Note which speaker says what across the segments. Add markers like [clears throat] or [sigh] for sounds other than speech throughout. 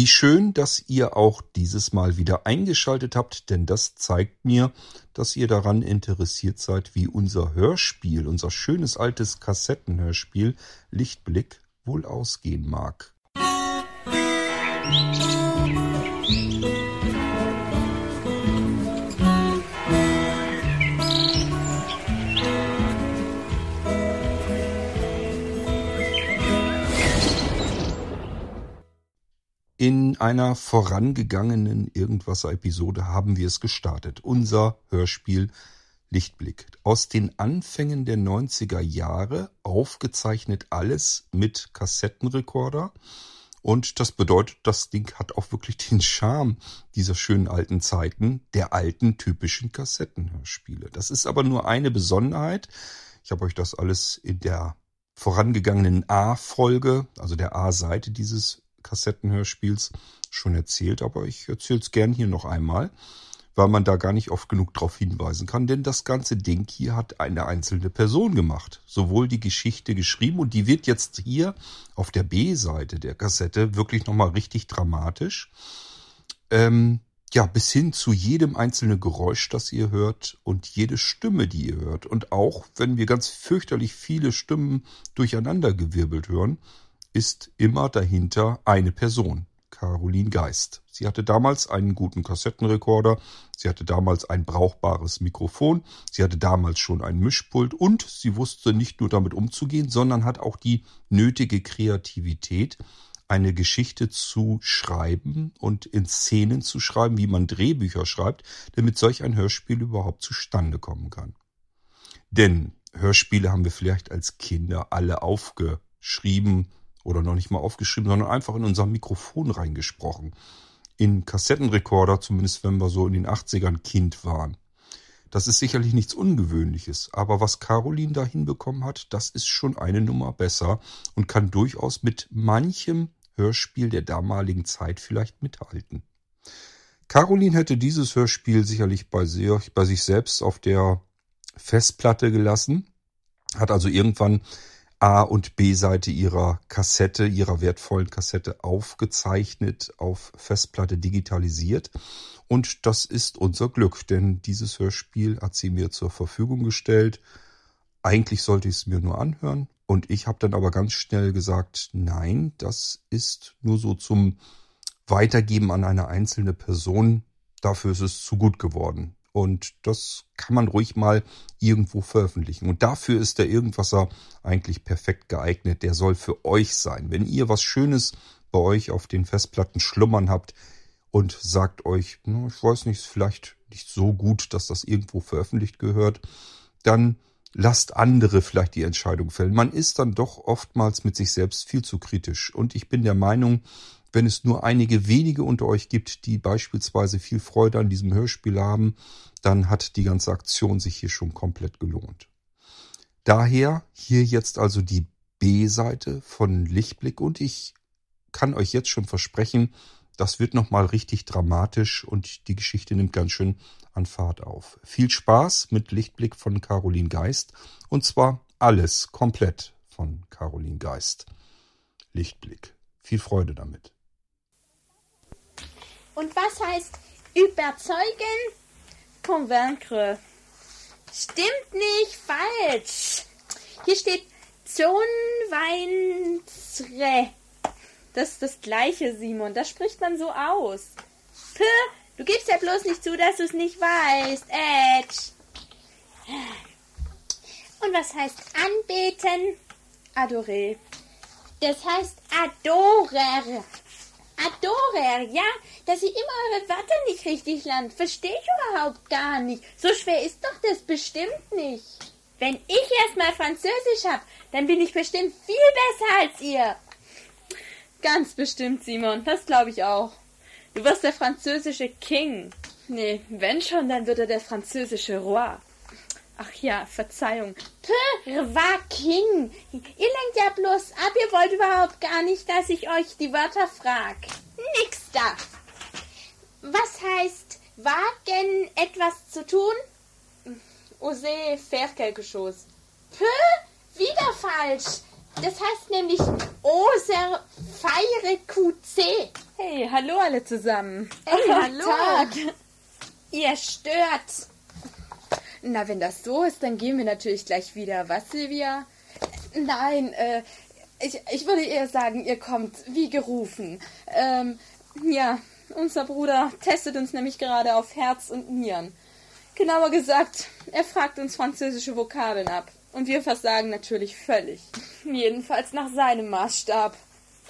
Speaker 1: Wie schön, dass ihr auch dieses Mal wieder eingeschaltet habt, denn das zeigt mir, dass ihr daran interessiert seid, wie unser Hörspiel, unser schönes altes Kassettenhörspiel Lichtblick wohl ausgehen mag. Musik In einer vorangegangenen Irgendwasser-Episode haben wir es gestartet. Unser Hörspiel Lichtblick. Aus den Anfängen der 90er Jahre, aufgezeichnet alles mit Kassettenrekorder. Und das bedeutet, das Ding hat auch wirklich den Charme dieser schönen alten Zeiten, der alten typischen Kassettenhörspiele. Das ist aber nur eine Besonderheit. Ich habe euch das alles in der vorangegangenen A-Folge, also der A-Seite dieses Kassettenhörspiels schon erzählt, aber ich erzähle es gern hier noch einmal, weil man da gar nicht oft genug darauf hinweisen kann, denn das ganze Ding hier hat eine einzelne Person gemacht. Sowohl die Geschichte geschrieben und die wird jetzt hier auf der B-Seite der Kassette wirklich nochmal richtig dramatisch. Ähm, ja, bis hin zu jedem einzelnen Geräusch, das ihr hört und jede Stimme, die ihr hört. Und auch wenn wir ganz fürchterlich viele Stimmen durcheinandergewirbelt hören, ist immer dahinter eine Person, Caroline Geist. Sie hatte damals einen guten Kassettenrekorder, sie hatte damals ein brauchbares Mikrofon, sie hatte damals schon ein Mischpult und sie wusste nicht nur damit umzugehen, sondern hat auch die nötige Kreativität, eine Geschichte zu schreiben und in Szenen zu schreiben, wie man Drehbücher schreibt, damit solch ein Hörspiel überhaupt zustande kommen kann. Denn Hörspiele haben wir vielleicht als Kinder alle aufgeschrieben, oder noch nicht mal aufgeschrieben, sondern einfach in unser Mikrofon reingesprochen. In Kassettenrekorder, zumindest wenn wir so in den 80ern Kind waren. Das ist sicherlich nichts Ungewöhnliches, aber was Caroline da hinbekommen hat, das ist schon eine Nummer besser und kann durchaus mit manchem Hörspiel der damaligen Zeit vielleicht mithalten. Caroline hätte dieses Hörspiel sicherlich bei sich, bei sich selbst auf der Festplatte gelassen, hat also irgendwann A- und B-Seite ihrer Kassette, ihrer wertvollen Kassette aufgezeichnet, auf Festplatte digitalisiert. Und das ist unser Glück, denn dieses Hörspiel hat sie mir zur Verfügung gestellt. Eigentlich sollte ich es mir nur anhören. Und ich habe dann aber ganz schnell gesagt, nein, das ist nur so zum Weitergeben an eine einzelne Person. Dafür ist es zu gut geworden. Und das kann man ruhig mal irgendwo veröffentlichen. Und dafür ist der Irgendwasser eigentlich perfekt geeignet. Der soll für euch sein. Wenn ihr was Schönes bei euch auf den Festplatten schlummern habt und sagt euch, ich weiß nicht, vielleicht nicht so gut, dass das irgendwo veröffentlicht gehört, dann lasst andere vielleicht die Entscheidung fällen. Man ist dann doch oftmals mit sich selbst viel zu kritisch. Und ich bin der Meinung, wenn es nur einige wenige unter euch gibt, die beispielsweise viel Freude an diesem Hörspiel haben, dann hat die ganze Aktion sich hier schon komplett gelohnt. Daher hier jetzt also die B-Seite von Lichtblick und ich kann euch jetzt schon versprechen, das wird nochmal richtig dramatisch und die Geschichte nimmt ganz schön an Fahrt auf. Viel Spaß mit Lichtblick von Caroline Geist und zwar alles komplett von Caroline Geist. Lichtblick. Viel Freude damit.
Speaker 2: Und was heißt überzeugen? Convaincre. Stimmt nicht, falsch. Hier steht Zonweinsre. Das ist das gleiche, Simon. Das spricht man so aus. Puh, du gibst ja bloß nicht zu, dass du es nicht weißt. Edge. Und was heißt anbeten? Adore. Das heißt adorer. Adorer, ja, dass ihr immer eure Wörter nicht richtig lernt. Verstehe ich überhaupt gar nicht. So schwer ist doch das bestimmt nicht. Wenn ich erstmal Französisch hab, dann bin ich bestimmt viel besser als ihr. Ganz bestimmt, Simon. Das glaube ich auch. Du wirst der französische King. Nee, wenn schon, dann wird er der französische Roi. Ach ja, Verzeihung. war King. Ihr lenkt ja bloß ab. Ihr wollt überhaupt gar nicht, dass ich euch die Wörter frag. Nix da. Was heißt wagen, etwas zu tun? Ose chose. Pö, wieder falsch. Das heißt nämlich oser feire QC. Hey, Hey, hallo alle zusammen.
Speaker 3: Hey, hallo.
Speaker 2: Tag. Ihr stört. Na, wenn das so ist, dann gehen wir natürlich gleich wieder. Was, Silvia? Nein, äh, ich, ich würde eher sagen, ihr kommt wie gerufen. Ähm, ja, unser Bruder testet uns nämlich gerade auf Herz und Nieren. Genauer gesagt, er fragt uns französische Vokabeln ab. Und wir versagen natürlich völlig. [laughs] Jedenfalls nach seinem Maßstab.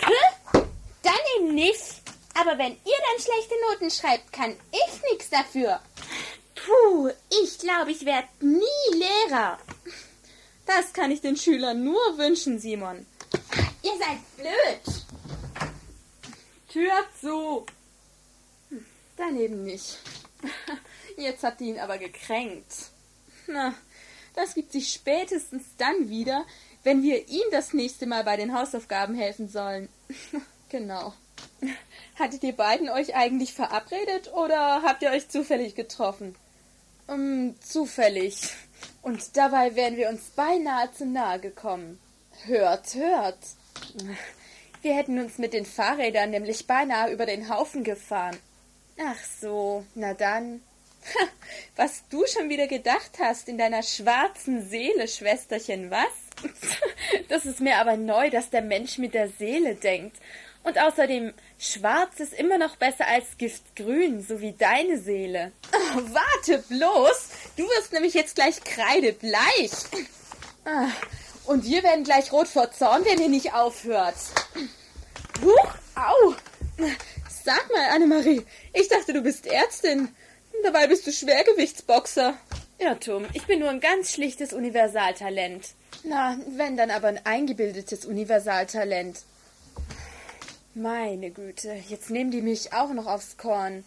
Speaker 3: Hä? Dann eben nicht. Aber wenn ihr dann schlechte Noten schreibt, kann ich nichts dafür. Puh, ich glaube, ich werde nie Lehrer.
Speaker 2: Das kann ich den Schülern nur wünschen, Simon.
Speaker 3: Ihr seid blöd.
Speaker 2: Tür zu. Hm, daneben nicht. [laughs] Jetzt habt ihr ihn aber gekränkt. Na, das gibt sich spätestens dann wieder, wenn wir ihm das nächste Mal bei den Hausaufgaben helfen sollen. [laughs] genau. Hattet ihr beiden euch eigentlich verabredet oder habt ihr euch zufällig getroffen? Um, ähm, zufällig. Und dabei wären wir uns beinahe zu nahe gekommen. Hört, hört. Wir hätten uns mit den Fahrrädern nämlich beinahe über den Haufen gefahren. Ach so, na dann. Was du schon wieder gedacht hast in deiner schwarzen Seele, Schwesterchen, was? Das ist mir aber neu, dass der Mensch mit der Seele denkt. Und außerdem, schwarz ist immer noch besser als giftgrün, so wie deine Seele. Oh, warte bloß! Du wirst nämlich jetzt gleich kreidebleich. Ah, und wir werden gleich rot vor Zorn, wenn ihr nicht aufhört. Huch, au! Sag mal, Annemarie, ich dachte, du bist Ärztin. Dabei bist du Schwergewichtsboxer. Irrtum, ich bin nur ein ganz schlichtes Universaltalent. Na, wenn dann aber ein eingebildetes Universaltalent. Meine Güte, jetzt nehmen die mich auch noch aufs Korn.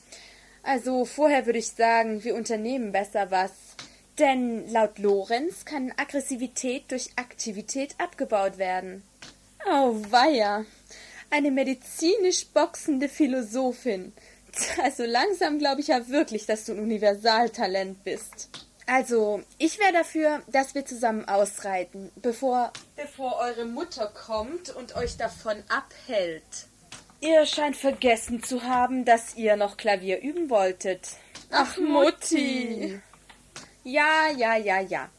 Speaker 2: Also vorher würde ich sagen, wir unternehmen besser was. Denn laut Lorenz kann Aggressivität durch Aktivität abgebaut werden. Oh weia, eine medizinisch boxende Philosophin. Also langsam glaube ich ja wirklich, dass du ein Universaltalent bist. Also, ich wäre dafür, dass wir zusammen ausreiten, bevor bevor eure Mutter kommt und euch davon abhält. Ihr scheint vergessen zu haben, dass ihr noch Klavier üben wolltet. Ach, Mutti. Ja, ja, ja, ja.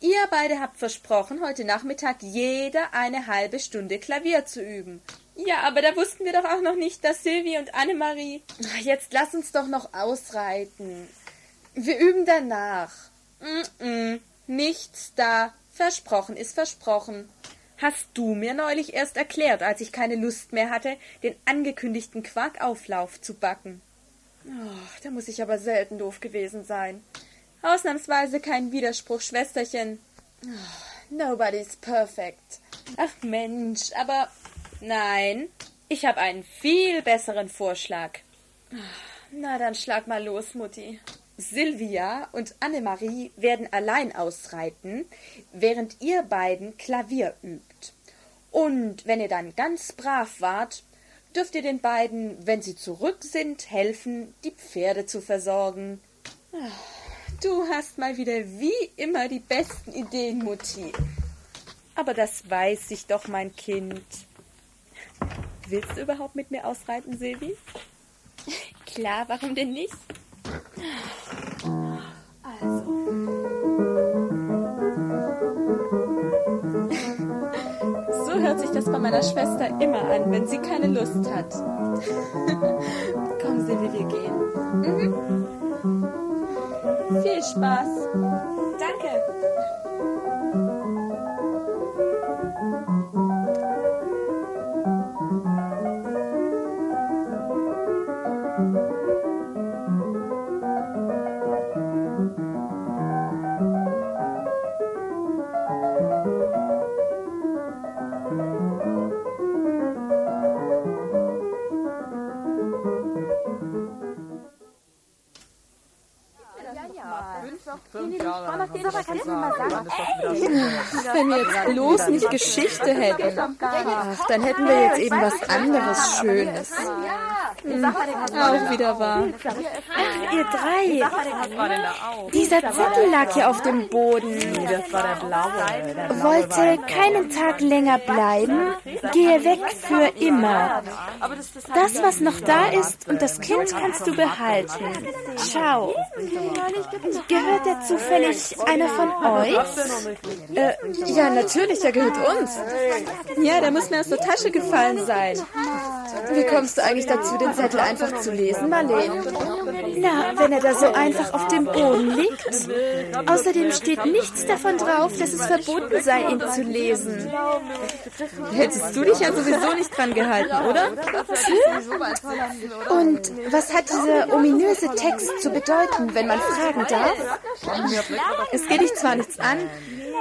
Speaker 2: Ihr beide habt versprochen, heute Nachmittag jeder eine halbe Stunde Klavier zu üben. Ja, aber da wussten wir doch auch noch nicht, dass Silvi und Annemarie. Jetzt lass uns doch noch ausreiten. Wir üben danach. Mm -mm, nichts da. Versprochen ist versprochen. Hast du mir neulich erst erklärt, als ich keine Lust mehr hatte, den angekündigten Quarkauflauf zu backen. Oh, da muss ich aber selten doof gewesen sein. Ausnahmsweise kein Widerspruch, Schwesterchen. Oh, nobody's perfect. Ach Mensch, aber nein, ich habe einen viel besseren Vorschlag. Na, dann schlag mal los, Mutti. Silvia und Annemarie werden allein ausreiten, während ihr beiden Klavier übt. Und wenn ihr dann ganz brav wart, dürft ihr den beiden, wenn sie zurück sind, helfen, die Pferde zu versorgen. Du hast mal wieder wie immer die besten Ideen, Mutti. Aber das weiß ich doch, mein Kind. Willst du überhaupt mit mir ausreiten, Silvi?
Speaker 3: Klar, warum denn nicht? [laughs]
Speaker 2: bei meiner Schwester immer an, wenn sie keine Lust hat. [laughs] Komm, Silvi, wir gehen. Mhm. Viel Spaß.
Speaker 4: Wenn wir jetzt bloß nicht Geschichte hätten, ach, dann hätten wir jetzt eben was anderes Schönes. Hm, auch wieder wahr.
Speaker 2: Ach, ihr drei. Dieser Zettel lag hier auf dem Boden. Wollte keinen Tag länger bleiben, gehe weg für immer. Das, was noch da ist und das Kind kannst du behalten. Schau. Gehört der zufällig einer von euch?
Speaker 4: Äh, ja, natürlich, der gehört uns. Ja, der muss mir aus der Tasche gefallen sein. Wie kommst du eigentlich dazu, den Zettel einfach zu lesen, Marlene?
Speaker 2: Na, wenn er da so einfach auf dem Boden liegt. Außerdem steht nichts davon drauf, dass es verboten sei, ihn zu lesen.
Speaker 4: Hättest du dich ja sowieso nicht dran gehalten, oder?
Speaker 2: Und was hat dieser ominöse Text zu bedeuten, wenn man fragen darf?
Speaker 4: Es geht dich zwar nichts an,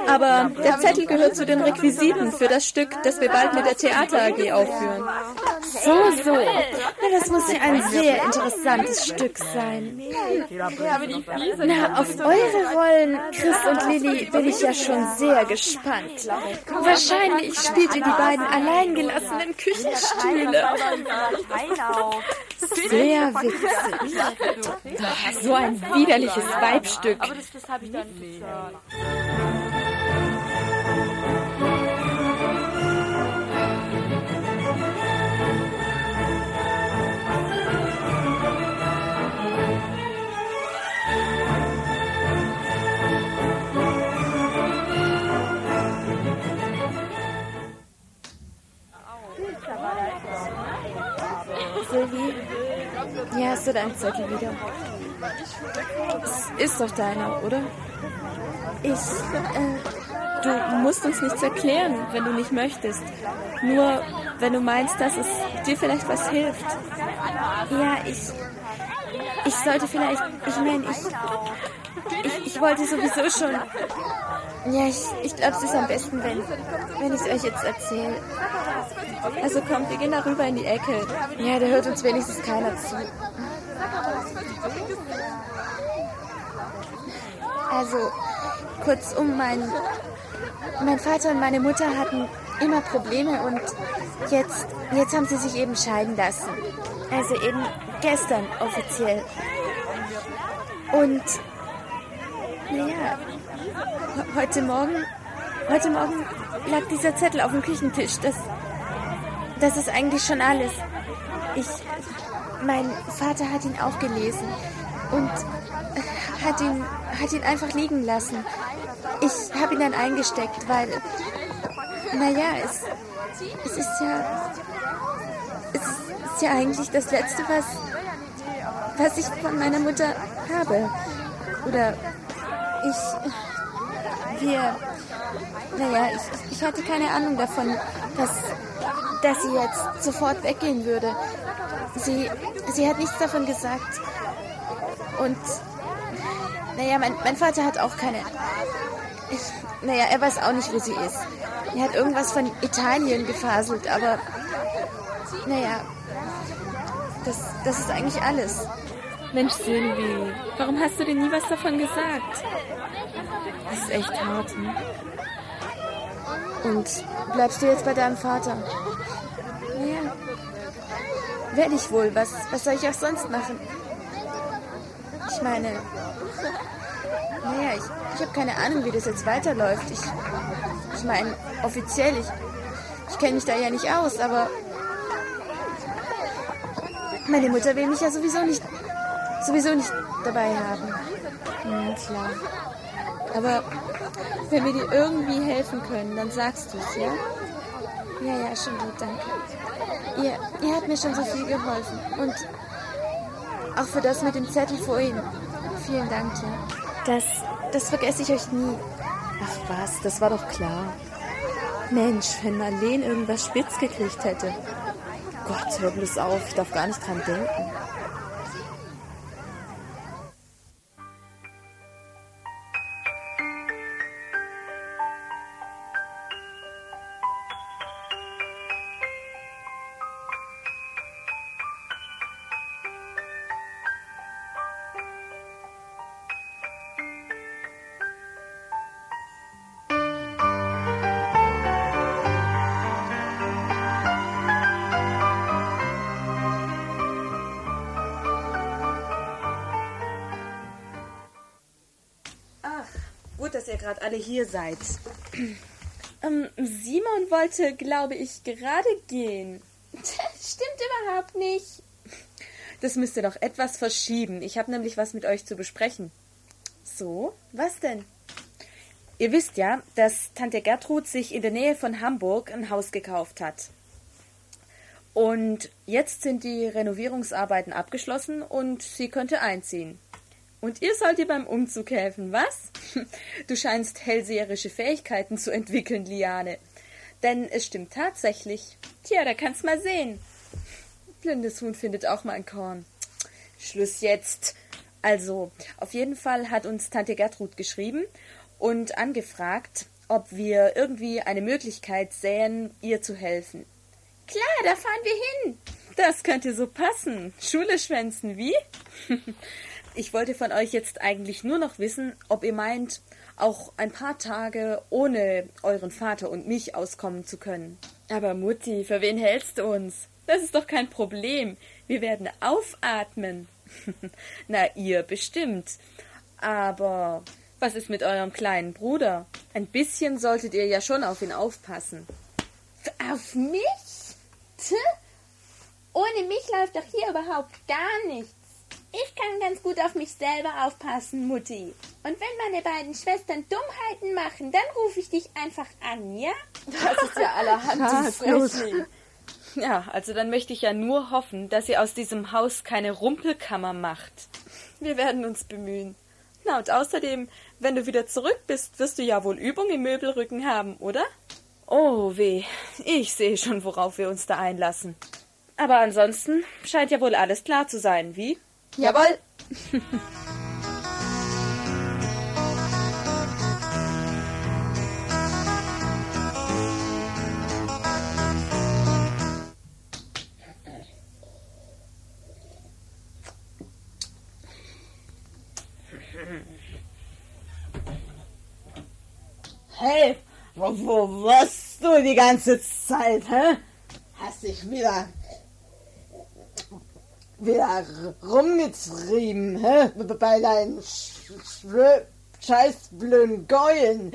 Speaker 4: aber der Zettel gehört zu den Requisiten für das Stück, das wir bald mit der Theater AG aufführen.
Speaker 2: So, so. Na, das muss ja ein sehr interessantes Stück sein. Na, auf eure Rollen, Chris und Lilly, bin ich ja schon sehr gespannt. Wahrscheinlich spielt ihr die beiden alleingelassenen Küchenstühle. Sehr witzig. So ein widerliches Weibstück. Silvi, hier hast du deinen Zettel wieder.
Speaker 4: Es ist doch deiner, oder?
Speaker 2: Ich, äh,
Speaker 4: Du musst uns nichts erklären, wenn du nicht möchtest. Nur, wenn du meinst, dass es dir vielleicht was hilft.
Speaker 2: ja, ich, ich sollte vielleicht, ich meine, ich, ich, ich wollte sowieso schon, ja, ich, ich glaube, es ist am besten, wenn, wenn ich es euch jetzt erzähle.
Speaker 4: Also kommt, wir gehen da rüber in die Ecke.
Speaker 2: Ja, da hört uns wenigstens keiner zu. Also, kurzum, mein, mein Vater und meine Mutter hatten immer Probleme und jetzt, jetzt haben sie sich eben scheiden lassen. Also eben gestern offiziell. Und, naja, he- heute Morgen, heute Morgen lag dieser Zettel auf dem Küchentisch. Das, das ist eigentlich schon alles. Ich, mein Vater hat ihn auch gelesen und hat ihn, hat ihn einfach liegen lassen. Ich habe ihn dann eingesteckt, weil, naja, es, es ist ja, ja eigentlich das Letzte, was, was ich von meiner Mutter habe. Oder ich, wir, naja, ich, ich hatte keine Ahnung davon, dass, dass sie jetzt sofort weggehen würde. Sie, sie hat nichts davon gesagt. Und, naja, mein, mein Vater hat auch keine. Ich, naja, er weiß auch nicht, wo sie ist. Er hat irgendwas von Italien gefaselt, aber, naja, das, das ist eigentlich alles.
Speaker 4: Mensch, Silvi, warum hast du dir nie was davon gesagt? Das ist echt hart, ne?
Speaker 2: Und bleibst du jetzt bei deinem Vater? Ja. Werde ich wohl. Was, was soll ich auch sonst machen? Ich meine, naja, ich, ich habe keine Ahnung, wie das jetzt weiterläuft. Ich, ich meine, offiziell, ich, ich kenne mich da ja nicht aus, aber meine Mutter will mich ja sowieso nicht, sowieso nicht dabei haben.
Speaker 4: Hm, klar. Aber wenn wir dir irgendwie helfen können, dann sagst du's, ja?
Speaker 2: Ja, ja, schon gut, danke. Ihr, ihr habt mir schon so viel geholfen. Und auch für das mit dem Zettel vorhin. Vielen Dank, ja. Das, das vergesse ich euch nie.
Speaker 4: Ach was, das war doch klar. Mensch, wenn Marlene irgendwas spitz gekriegt hätte. Gott, hör bloß auf, ich darf gar nicht dran denken.
Speaker 2: Alle hier seid. [clears throat] Ähm, Simon wollte, glaube ich, gerade gehen.
Speaker 5: Das stimmt überhaupt nicht.
Speaker 2: Das müsst ihr doch etwas verschieben. Ich habe nämlich was mit euch zu besprechen. So, was denn? Ihr wisst ja, dass Tante Gertrud sich in der Nähe von Hamburg ein Haus gekauft hat. Und jetzt sind die Renovierungsarbeiten abgeschlossen und sie könnte einziehen. Und ihr sollt ihr beim Umzug helfen, was? [laughs] Du scheinst hellseherische Fähigkeiten zu entwickeln, Liane. Denn es stimmt tatsächlich. Tja, da kannst mal sehen. Blindes Huhn findet auch mal ein Korn. Schluss jetzt. Also, auf jeden Fall hat uns Tante Gertrud geschrieben und angefragt, ob wir irgendwie eine Möglichkeit sähen, ihr zu helfen.
Speaker 5: Klar, da fahren wir hin.
Speaker 2: Das könnte so passen. Schule schwänzen, wie? [laughs] Ich wollte von euch jetzt eigentlich nur noch wissen, ob ihr meint, auch ein paar Tage ohne euren Vater und mich auskommen zu können. Aber Mutti, für wen hältst du uns? Das ist doch kein Problem. Wir werden aufatmen. [laughs] Na, ihr bestimmt. Aber was ist mit eurem kleinen Bruder? Ein bisschen solltet ihr ja schon auf ihn aufpassen.
Speaker 5: Auf mich? Tch. Ohne mich läuft doch hier überhaupt gar nichts. Ich kann ganz gut auf mich selber aufpassen, Mutti. Und wenn meine beiden Schwestern Dummheiten machen, dann rufe ich dich einfach an, ja?
Speaker 2: Das ist ja allerhand
Speaker 3: Ah,
Speaker 2: frech. Ja, also dann möchte ich ja nur hoffen, dass ihr aus diesem Haus keine Rumpelkammer macht. Wir werden uns bemühen. Na, und außerdem, wenn du wieder zurück bist, wirst du ja wohl Übung im Möbelrücken haben, oder? Oh weh, ich sehe schon, worauf wir uns da einlassen. Aber ansonsten scheint ja wohl alles klar zu sein, wie?
Speaker 5: Jawohl.
Speaker 3: Hey, wo, wo warst du die ganze Zeit, hä? Hast dich wieder wieder rumgetrieben, hä? Bei deinen sch sch scheiß blöden Geulen.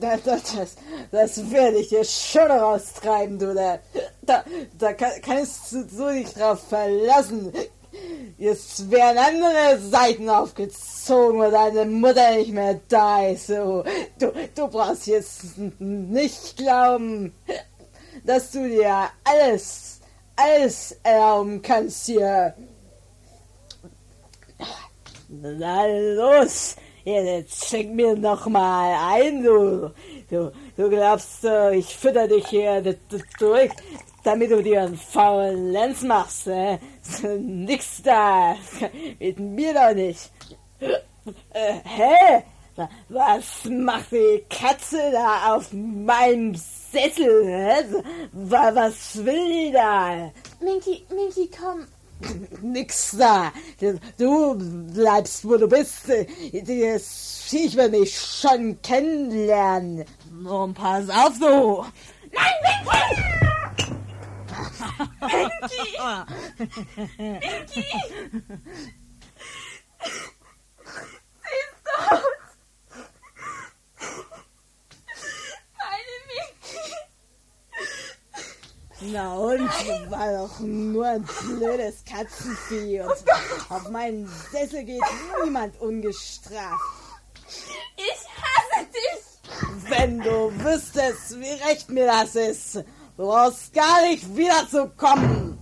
Speaker 3: Das, das, das, das werde ich dir schon raustreiben, du. Da, da, da kann- kannst du so dich drauf verlassen. Jetzt werden andere Seiten aufgezogen, weil deine Mutter nicht mehr da ist. So. Du, du brauchst jetzt nicht glauben, dass du dir alles, alles erlauben kannst hier. Na los, jetzt schenk mir noch mal ein, du. Du, du glaubst, äh, ich fütter dich hier durch, damit du dir einen faulen Lenz machst, äh? [laughs] Nix da, [laughs] mit mir doch nicht. Äh, hä? Wa- Was macht die Katze da auf meinem Sessel? Hä? Was will die da?
Speaker 5: Minky, Minky, komm.
Speaker 3: Nix da. Du bleibst, wo du bist. Das Viech will mich schon kennenlernen. Nun pass auf, du. [laughs] Na und, war doch nur ein blödes Katzenvieh und auf meinen Sessel geht niemand ungestraft.
Speaker 5: Ich hasse dich.
Speaker 3: Wenn du wüsstest, wie recht mir das ist, du brauchst gar nicht wiederzukommen.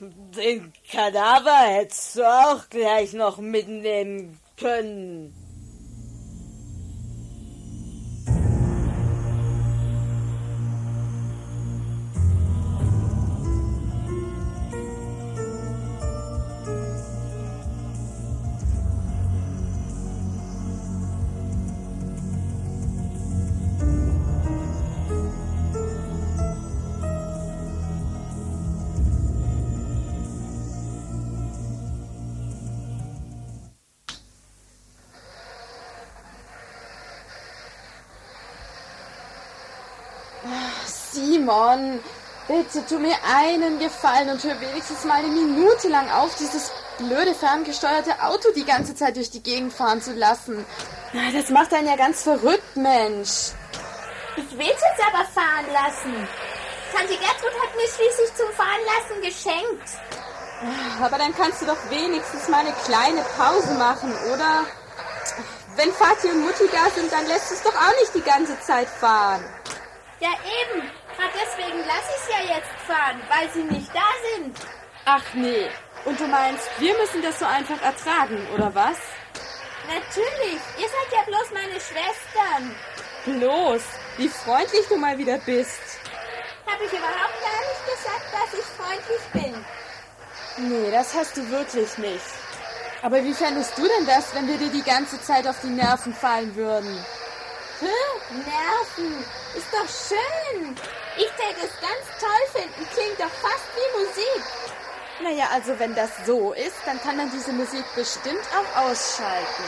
Speaker 3: Den Kadaver hättest du auch gleich noch mitnehmen können.
Speaker 2: Simon, bitte tu mir einen Gefallen und hör wenigstens mal eine Minute lang auf, dieses blöde ferngesteuerte Auto die ganze Zeit durch die Gegend fahren zu lassen. Das macht einen ja ganz verrückt, Mensch.
Speaker 6: Ich will es jetzt aber fahren lassen. Tante Gertrud hat mir schließlich zum Fahrenlassen geschenkt.
Speaker 2: Aber dann kannst du doch wenigstens mal eine kleine Pause machen, oder? Wenn Vati und Mutti da sind, dann lässt es doch auch nicht die ganze Zeit fahren.
Speaker 6: Ja, eben. Gerade deswegen lasse ich es ja jetzt fahren, weil sie nicht da sind.
Speaker 2: Ach nee. Und du meinst, wir müssen das so einfach ertragen, oder was?
Speaker 6: Natürlich. Ihr seid ja bloß meine Schwestern.
Speaker 2: Bloß, wie freundlich du mal wieder bist.
Speaker 6: Habe ich überhaupt gar nicht gesagt, dass ich freundlich bin.
Speaker 2: Nee, das hast du wirklich nicht. Aber wie fändest du denn das, wenn wir dir die ganze Zeit auf die Nerven fallen würden?
Speaker 6: Hä? Nerven. Ist doch schön. Ich täte es ganz toll finden. Klingt doch fast wie Musik.
Speaker 2: Naja, also wenn das so ist, dann kann man diese Musik bestimmt auch ausschalten.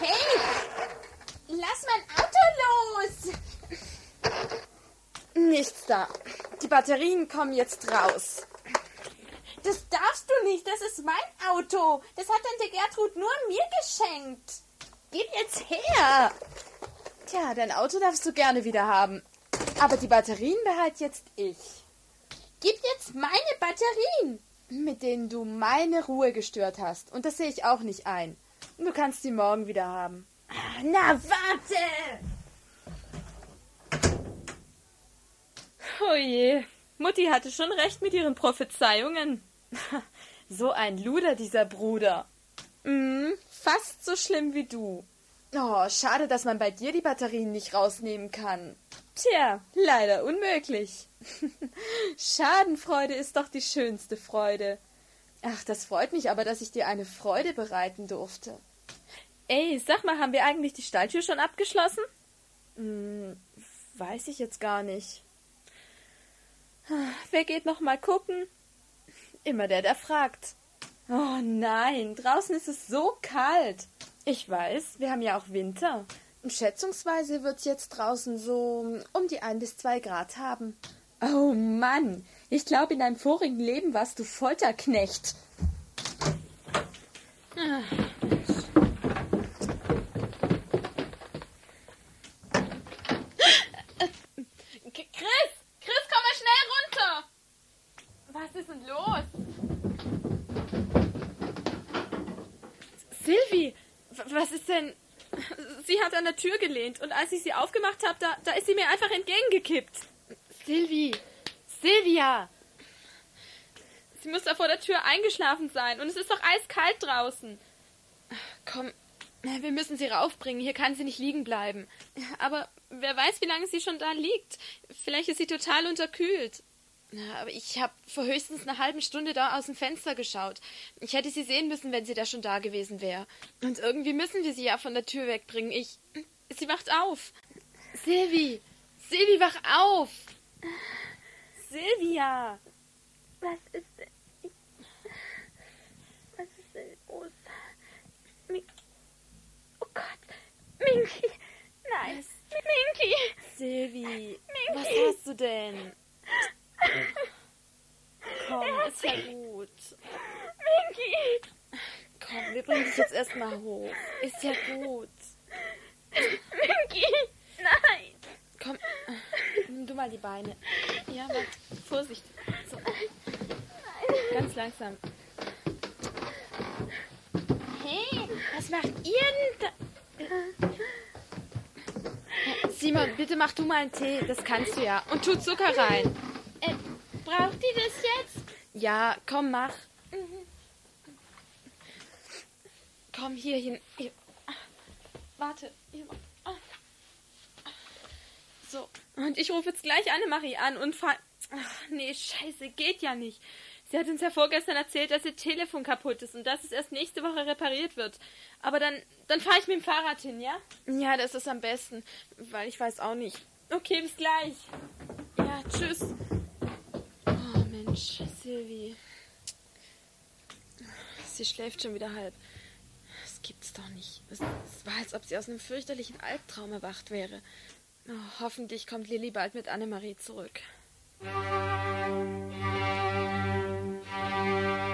Speaker 6: Hey, lass mein Auto los.
Speaker 2: Nichts da. Die Batterien kommen jetzt raus.
Speaker 6: Das darfst du nicht. Das ist mein Auto. Das hat Tante Gertrud nur mir geschenkt. Gib jetzt her.
Speaker 2: Tja, dein Auto darfst du gerne wieder haben. Aber die Batterien behalte jetzt ich.
Speaker 6: Gib jetzt meine Batterien.
Speaker 2: Mit denen du meine Ruhe gestört hast. Und das sehe ich auch nicht ein. Du kannst sie morgen wieder haben.
Speaker 6: Na, warte!
Speaker 2: Oh je, Mutti hatte schon recht mit ihren Prophezeiungen. [laughs] so ein Luder, dieser Bruder. Mm, fast so schlimm wie du. Oh, schade, dass man bei dir die Batterien nicht rausnehmen kann. Tja, leider unmöglich. [laughs] Schadenfreude ist doch die schönste Freude. Ach, das freut mich aber, dass ich dir eine Freude bereiten durfte. Ey, sag mal, haben wir eigentlich die Stalltür schon abgeschlossen? Hm, weiß ich jetzt gar nicht. Wer geht noch mal gucken? Immer der, der fragt. Oh nein, draußen ist es so kalt. Ich weiß, wir haben ja auch Winter. Schätzungsweise wird es jetzt draußen so um die ein bis zwei Grad haben. Oh Mann, ich glaube, in deinem vorigen Leben warst du Folterknecht.
Speaker 7: Chris! Chris, komm mal schnell runter! Was ist denn los?
Speaker 2: Silvi, was ist denn? Sie hat an der Tür gelehnt und als ich sie aufgemacht habe, da, da ist sie mir einfach entgegengekippt. Silvi, Silvia! Sie muss da vor der Tür eingeschlafen sein und es ist doch eiskalt draußen. Komm, wir müssen sie raufbringen. Hier kann sie nicht liegen bleiben. Aber wer weiß, wie lange sie schon da liegt. Vielleicht ist sie total unterkühlt. Aber ich habe vor höchstens einer halben Stunde da aus dem Fenster geschaut. Ich hätte sie sehen müssen, wenn sie da schon da gewesen wäre. Und irgendwie müssen wir sie ja von der Tür wegbringen. Ich. Sie wacht auf. Silvi! Silvi, wach auf! Silvia!
Speaker 6: Was ist denn? Was ist denn los? Mink, oh Gott, Minky! Nein, Minky!
Speaker 2: Silvi,
Speaker 6: Minky.
Speaker 2: was hast du denn? Komm, ist ja gut.
Speaker 6: Minky!
Speaker 2: Komm, wir bringen dich jetzt erstmal hoch. Ist ja gut.
Speaker 6: Minky! Nein!
Speaker 2: Komm, nimm du mal die Beine. Ja, warte. Vorsicht. So. Ganz langsam.
Speaker 6: Hey, was macht ihr denn da?
Speaker 2: Simon, bitte mach du mal einen Tee. Das kannst du ja. Und tu Zucker rein.
Speaker 6: Braucht ihr das jetzt?
Speaker 2: Ja, komm, mach. Komm hier hin. Hier. Warte. Hier. So. Und ich rufe jetzt gleich Annemarie an und fahr. Ach, nee, scheiße, geht ja nicht. Sie hat uns ja vorgestern erzählt, dass ihr Telefon kaputt ist und dass es erst nächste Woche repariert wird. Aber dann, dann fahre ich mit dem Fahrrad hin, ja? Ja, das ist am besten, weil ich weiß auch nicht. Okay, bis gleich. Ja, tschüss. Mensch, Silvi. Sie schläft schon wieder halb. Das gibt's doch nicht. Es, es war, als ob sie aus einem fürchterlichen Albtraum erwacht wäre. Oh, hoffentlich kommt Lilly bald mit Annemarie zurück.
Speaker 8: Komm,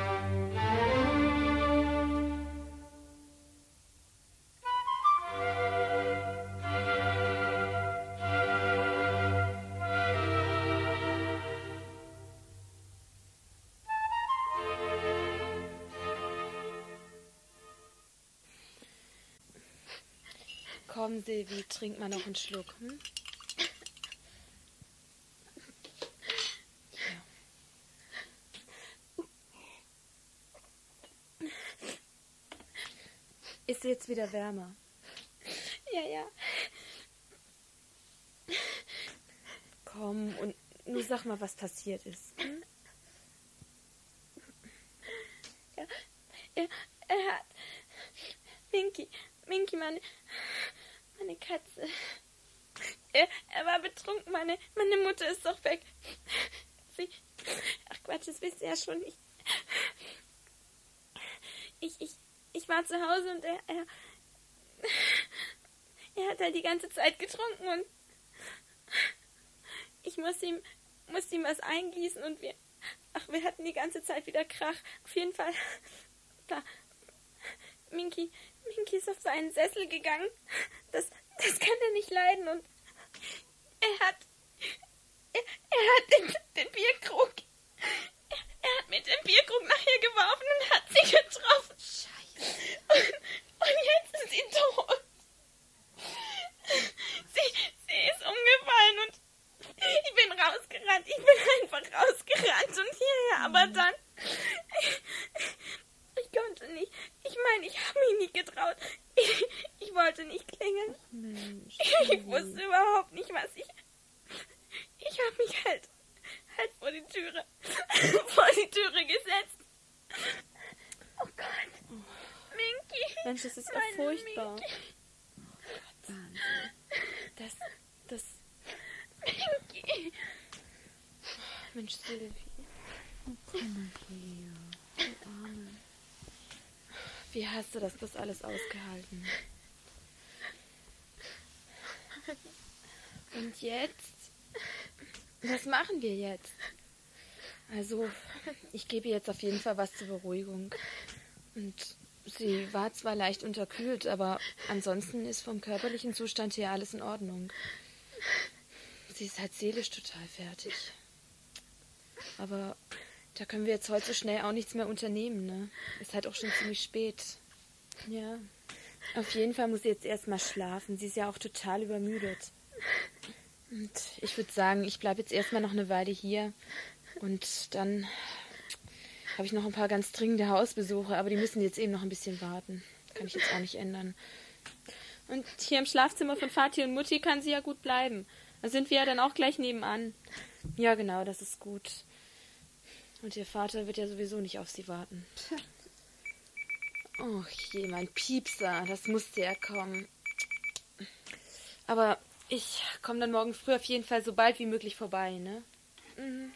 Speaker 8: Silvi, trink mal noch einen Schluck. Hm? Ist jetzt wieder wärmer?
Speaker 2: Ja, ja.
Speaker 8: Komm, und nur sag mal, was passiert ist. Hm?
Speaker 2: Ja, er, er hat. Minky, Minky, meine. Meine Katze. Er, er war betrunken, meine, meine Mutter ist doch weg. Sie. Ach Quatsch, das wisst ihr ja schon. Ich. Ich, ich, ich war zu Hause und er, er. Er hat halt die ganze Zeit getrunken und. Ich musste ihm, musste ihm was eingießen und wir. Ach, wir hatten die ganze Zeit wieder Krach. Auf jeden Fall. Da. Minky, Minky ist auf seinen Sessel gegangen. Das, das kann er nicht leiden und er hat. Er, er hat den, den Bierkrug. Er, er, hat mit dem Bierkrug nachher geworfen und hat sie getroffen. Scheiße. Und, und jetzt ist sie tot. Sie, sie ist umgefallen und ich bin rausgerannt. Ich bin einfach rausgerannt und hierher, aber dann. Ich konnte nicht. Ich meine, ich habe mich nicht getraut. Ich, ich wollte nicht klingeln.
Speaker 8: Mensch. [laughs]
Speaker 2: Ich wusste überhaupt nicht, was ich. Ich habe mich halt, halt vor die Türe, [laughs] vor die Türe gesetzt. Oh Gott. Minky.
Speaker 8: Mensch, das ist ja furchtbar.
Speaker 2: Minky.
Speaker 8: Das, das,
Speaker 2: Minky.
Speaker 8: Mensch, Silvi. [laughs] Wie hast du das bloß alles ausgehalten? Und jetzt? Was machen wir jetzt? Also, ich gebe jetzt auf jeden Fall was zur Beruhigung. Und sie war zwar leicht unterkühlt, aber ansonsten ist vom körperlichen Zustand her alles in Ordnung. Sie ist halt seelisch total fertig. Aber da können wir jetzt heute so schnell auch nichts mehr unternehmen, ne? Ist halt auch schon ziemlich spät. Ja. Auf jeden Fall muss sie jetzt erstmal schlafen. Sie ist ja auch total übermüdet. Und ich würde sagen, ich bleibe jetzt erstmal noch eine Weile hier. Und dann habe ich noch ein paar ganz dringende Hausbesuche, aber die müssen jetzt eben noch ein bisschen warten. Kann ich jetzt auch nicht ändern.
Speaker 2: Und hier im Schlafzimmer von Vati und Mutti kann sie ja gut bleiben. Da sind wir ja dann auch gleich nebenan.
Speaker 8: Ja, genau, das ist gut. Und ihr Vater wird ja sowieso nicht auf sie warten. Och je, mein Piepser, das musste ja kommen. Aber ich komme dann morgen früh auf jeden Fall so bald wie möglich vorbei, ne? Mhm.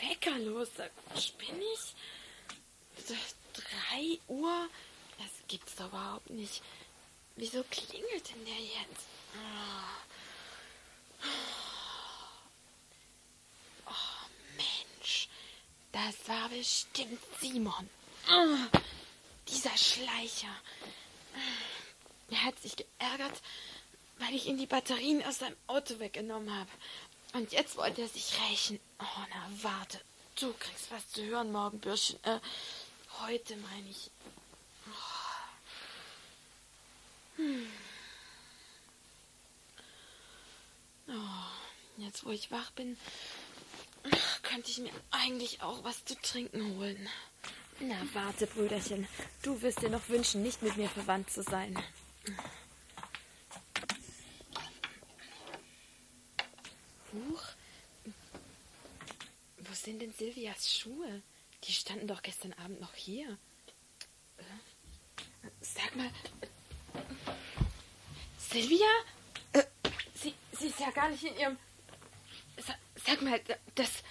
Speaker 2: Wecker los? Spinne ich? Drei Uhr? Das gibt's doch überhaupt nicht. Wieso klingelt denn der jetzt? Oh. Mensch. Das war bestimmt Simon. Dieser Schleicher. Er hat sich geärgert, weil ich ihm die Batterien aus seinem Auto weggenommen habe. Und jetzt wollte er sich rächen. Oh, na warte. Du kriegst was zu hören morgen, Bürschchen. Äh, heute meine ich. Oh. Hm. Oh, jetzt wo ich wach bin, könnte ich mir eigentlich auch was zu trinken holen.
Speaker 8: Na, warte, Brüderchen. Du wirst dir noch wünschen, nicht mit mir verwandt zu sein. Buch. Wo sind denn Silvias Schuhe? Die standen doch gestern Abend noch hier. Sag mal. Silvia? Äh. Sie, sie ist ja gar nicht in ihrem. Sag, sag mal, das.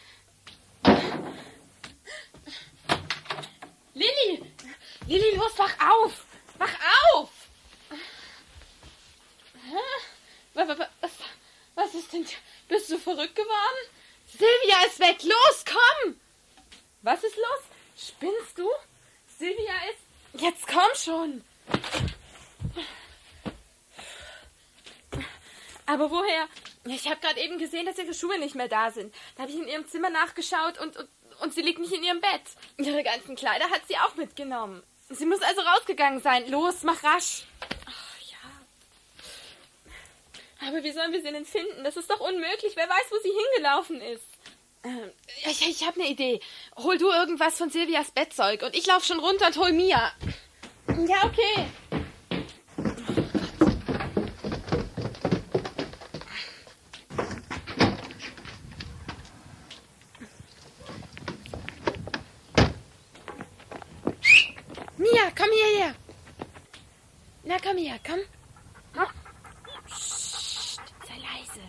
Speaker 2: Lilly! Lilly, los, wach auf! Wach auf! Was, was, was ist denn. hier? Bist du verrückt geworden? Silvia ist weg! Los, komm! Was ist los? Spinnst du? Silvia ist. Jetzt komm schon! Aber woher? Ich habe gerade eben gesehen, dass ihre Schuhe nicht mehr da sind. Da habe ich in ihrem Zimmer nachgeschaut und, und, und sie liegt nicht in ihrem Bett. Ihre ganzen Kleider hat sie auch mitgenommen. Sie muss also rausgegangen sein. Los, mach rasch. Ach. Aber wie sollen wir sie denn finden? Das ist doch unmöglich. Wer weiß, wo sie hingelaufen ist. Ähm, ich, ich habe eine Idee. Hol du irgendwas von Silvias Bettzeug und ich lauf schon runter und hol Mia. Ja, okay. Mia, komm hierher. Na, komm her, komm. Psst, sei leise.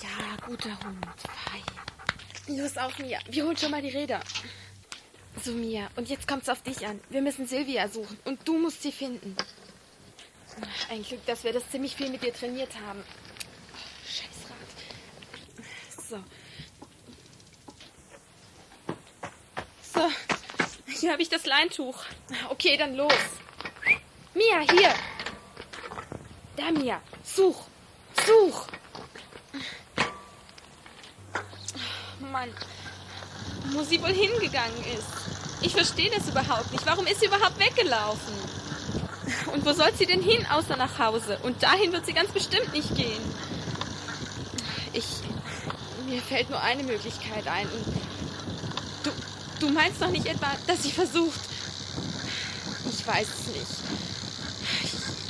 Speaker 2: Ja, guter Hund. Fein. Los auf, Mia. Wir holen schon mal die Räder. So, Mia, und jetzt kommt's auf dich an. Wir müssen Silvia suchen und du musst sie finden. Ein Glück, dass wir das ziemlich viel mit dir trainiert haben. Oh, Scheiß Rad. So. So, hier habe ich das Leintuch. Okay, dann los. Mia, hier. Da, Mia. Such. Such. Mann. Wo sie wohl hingegangen ist. Ich verstehe das überhaupt nicht. Warum ist sie überhaupt weggelaufen? Und wo soll sie denn hin, außer nach Hause? Und dahin wird sie ganz bestimmt nicht gehen. Ich. Mir fällt nur eine Möglichkeit ein. Und du, du meinst doch nicht etwa, dass sie versucht. Ich weiß es nicht.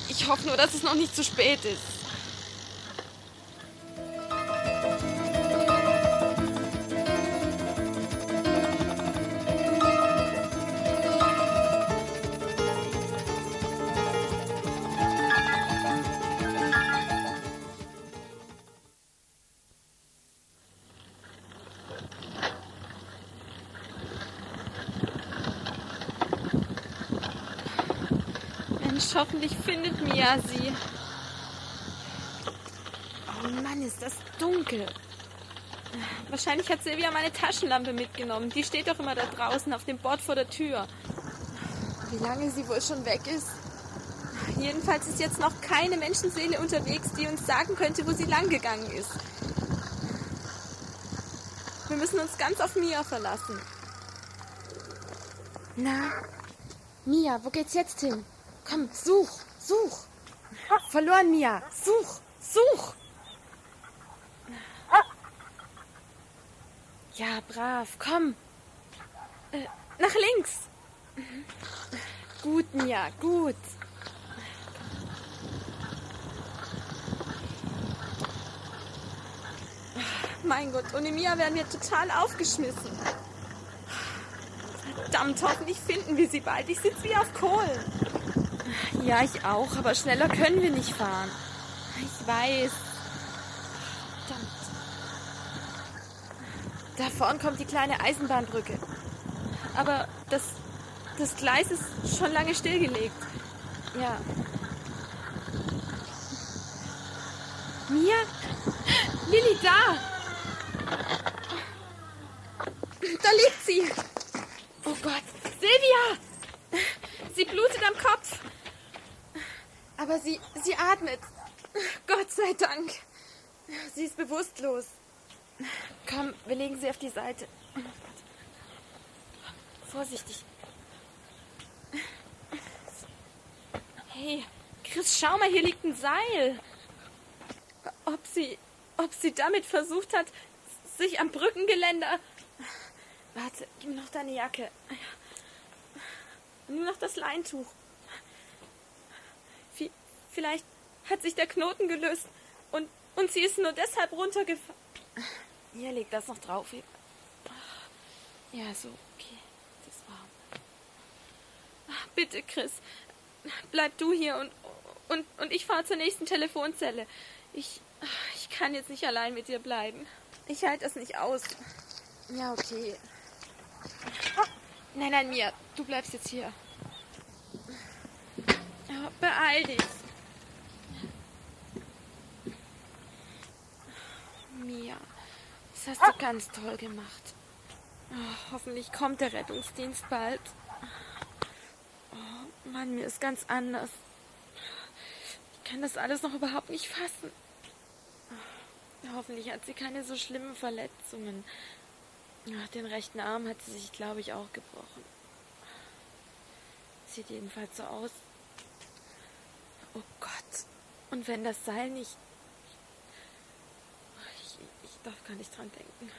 Speaker 2: Ich, ich hoffe nur, dass es noch nicht zu spät ist. Hoffentlich findet Mia sie. Oh Mann, ist das dunkel. Wahrscheinlich hat Silvia meine Taschenlampe mitgenommen. Die steht doch immer da draußen auf dem Bord vor der Tür. Wie lange sie wohl schon weg ist? Jedenfalls ist jetzt noch keine Menschenseele unterwegs, die uns sagen könnte, wo sie langgegangen ist. Wir müssen uns ganz auf Mia verlassen. Na, Mia, wo geht's jetzt hin? Komm, such, such. Verloren, Mia. Such, such. Ja, brav, komm. Äh, nach links. Gut, Mia, gut. Mein Gott, ohne Mia wären wir total aufgeschmissen. Verdammt, hoffentlich finden wir sie bald. Ich sitze wie auf Kohlen. Ja, ich auch, aber schneller können wir nicht fahren. Ich weiß. Verdammt. Da vorn kommt die kleine Eisenbahnbrücke. Aber das, das Gleis ist schon lange stillgelegt. Ja. Mia? Lilly, da! Da liegt sie! Oh Gott! Silvia! Sie blutet. Aber sie, sie atmet. Gott sei Dank. Sie ist bewusstlos. Komm, wir legen sie auf die Seite. Vorsichtig. Hey, Chris, schau mal, hier liegt ein Seil. Ob sie, ob sie damit versucht hat, sich am Brückengeländer. Warte, gib mir noch deine Jacke. Nur noch das Leintuch. Vielleicht hat sich der Knoten gelöst und, und sie ist nur deshalb runtergefallen. Hier liegt das noch drauf. Ja, so, okay. Das ist warm. Ach, bitte, Chris. Bleib du hier und, und, und ich fahre zur nächsten Telefonzelle. Ich, ich kann jetzt nicht allein mit dir bleiben. Ich halte das nicht aus. Ja, okay. Nein, nein, Mia, du bleibst jetzt hier. Oh, beeil dich. Mia, das hast du ganz toll gemacht. Oh, hoffentlich kommt der Rettungsdienst bald. Oh, Mann, mir ist ganz anders. Ich kann das alles noch überhaupt nicht fassen. Hoffentlich hat sie keine so schlimmen Verletzungen. Ach, den rechten Arm hat sie sich, glaube ich, auch gebrochen. Sieht jedenfalls so aus. Oh Gott. Und wenn das Seil nicht. Darf gar nicht dran denken.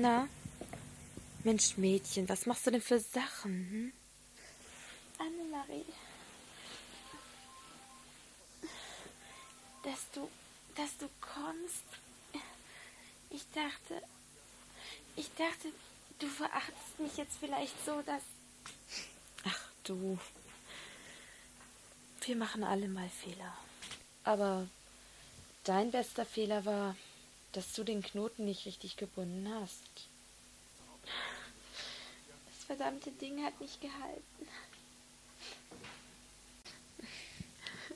Speaker 2: Na? Mensch, Mädchen, was machst du denn für Sachen? Hm?
Speaker 9: Annemarie. Dass du, dass du kommst. Ich dachte, ich dachte, du verachtest mich jetzt vielleicht so, dass.
Speaker 2: Ach du. Wir machen alle mal Fehler. Aber dein bester Fehler war, dass du den Knoten nicht richtig gebunden hast.
Speaker 9: Das verdammte Ding hat nicht gehalten.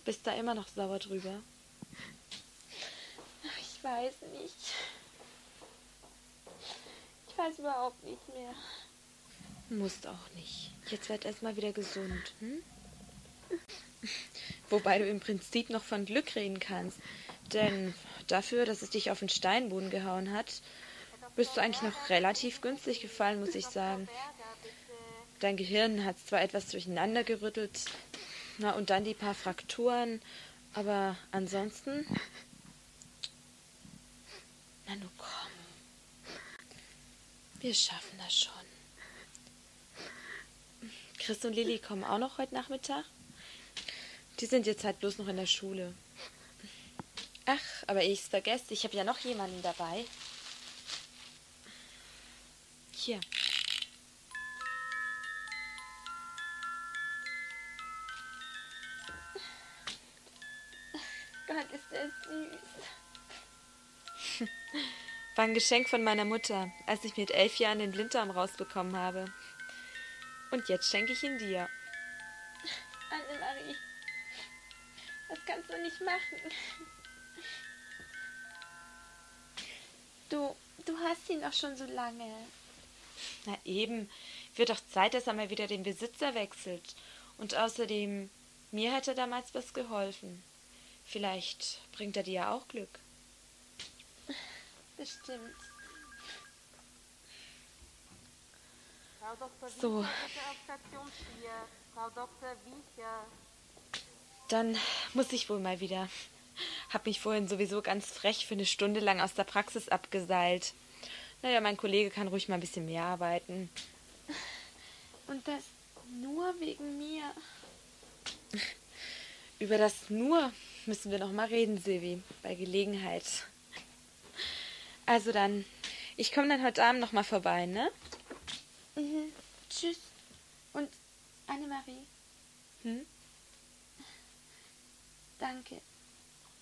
Speaker 2: Bist da immer noch sauer drüber?
Speaker 9: Ich weiß nicht. Ich weiß überhaupt nicht mehr.
Speaker 2: Musst auch nicht. Jetzt werd erstmal wieder gesund. Hm? Wobei du im Prinzip noch von Glück reden kannst. Denn dafür, dass es dich auf den Steinboden gehauen hat, bist du eigentlich noch relativ günstig gefallen, muss ich sagen. Dein Gehirn hat zwar etwas durcheinander gerüttelt, na, und dann die paar Frakturen, aber ansonsten. Na, nu komm. Wir schaffen das schon. Chris und Lilly kommen auch noch heute Nachmittag. Die sind jetzt halt bloß noch in der Schule. Ach, aber ich es vergesse, ich habe ja noch jemanden dabei. Hier.
Speaker 9: Gott, ist der süß.
Speaker 2: War ein Geschenk von meiner Mutter, als ich mit elf Jahren den Blinddarm rausbekommen habe. Und jetzt schenke ich ihn dir.
Speaker 9: Annemarie. Das kannst du nicht machen. Du, du hast ihn doch schon so lange.
Speaker 2: Na eben, wird doch Zeit, dass er mal wieder den Besitzer wechselt. Und außerdem, mir hat er damals was geholfen. Vielleicht bringt er dir ja auch Glück.
Speaker 9: Bestimmt.
Speaker 10: Frau Dr.
Speaker 2: So.
Speaker 10: Wiecher bitte auf Station 4. Frau Dr. Wiecher.
Speaker 2: Dann muss ich wohl mal wieder. Hab mich vorhin sowieso ganz frech für eine Stunde lang aus der Praxis abgeseilt. Naja, mein Kollege kann ruhig mal ein bisschen mehr arbeiten.
Speaker 9: Und das nur wegen mir.
Speaker 2: Über das nur müssen wir noch mal reden, Silvi, bei Gelegenheit. Also dann, ich komme dann heute Abend noch mal vorbei, ne?
Speaker 9: Mhm. Tschüss. Und Annemarie,
Speaker 2: Hm?
Speaker 9: danke.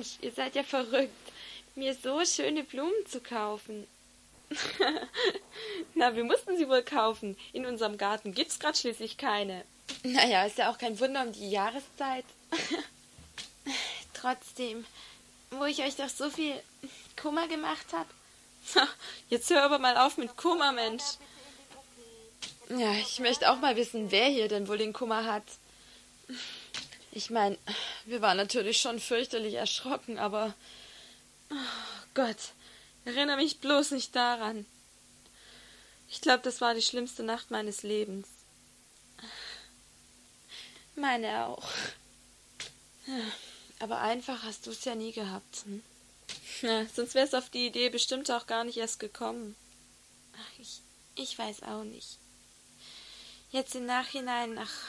Speaker 2: Mensch, ihr seid ja verrückt, mir so schöne Blumen zu kaufen. [laughs] Na, wir mussten sie wohl kaufen. In unserem Garten gibt's grad schließlich keine. Naja, ist ja auch kein Wunder um die Jahreszeit. [laughs] Trotzdem, wo ich euch doch so viel Kummer gemacht hab. [laughs] Jetzt hör aber mal auf mit Kummer, Mensch. Ja, ich möchte auch mal wissen, wer hier denn wohl den Kummer hat. Ich meine, wir waren natürlich schon fürchterlich erschrocken, aber. Oh Gott, erinnere mich bloß nicht daran. Ich glaube, das war die schlimmste Nacht meines Lebens. Meine auch. Aber einfach hast du es ja nie gehabt. Hm? Ja, sonst wär's auf die Idee bestimmt auch gar nicht erst gekommen. Ach, ich, ich weiß auch nicht. Jetzt im Nachhinein, ach,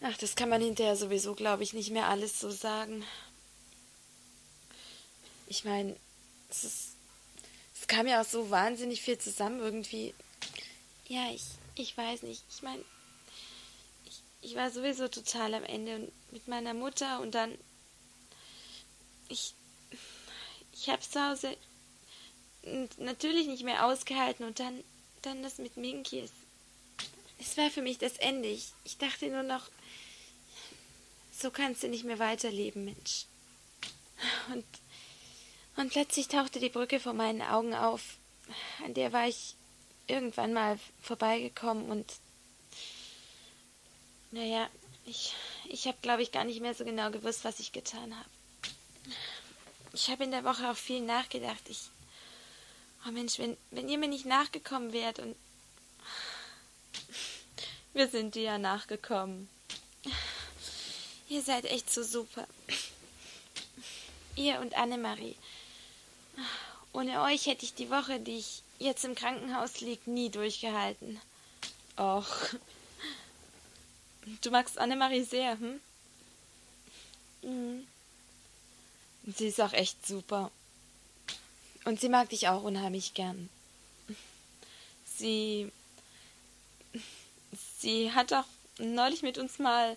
Speaker 2: ach, das kann man hinterher sowieso, glaube ich, nicht mehr alles so sagen. Ich meine, es ist, es kam ja auch so wahnsinnig viel zusammen irgendwie. Ja, ich, ich weiß nicht. Ich meine, ich, ich war sowieso total am Ende mit meiner Mutter und dann, ich, ich habe zu Hause natürlich nicht mehr ausgehalten und dann, dann das mit Minky. Es, es war für mich das Ende. Ich, ich dachte nur noch, so kannst du nicht mehr weiterleben, Mensch. Und, und plötzlich tauchte die Brücke vor meinen Augen auf. An der war ich irgendwann mal vorbeigekommen und naja, ich, ich habe, glaube ich, gar nicht mehr so genau gewusst, was ich getan habe. Ich habe in der Woche auch viel nachgedacht. Ich, oh Mensch, wenn, wenn ihr mir nicht nachgekommen wärt und wir sind dir ja nachgekommen. Ihr seid echt so super. Ihr und Annemarie. Ohne euch hätte ich die Woche, die ich jetzt im Krankenhaus liege, nie durchgehalten. Och. Du magst Annemarie sehr, hm? Mhm. Sie ist auch echt super. Und sie mag dich auch unheimlich gern. Sie. Sie hat auch neulich mit uns mal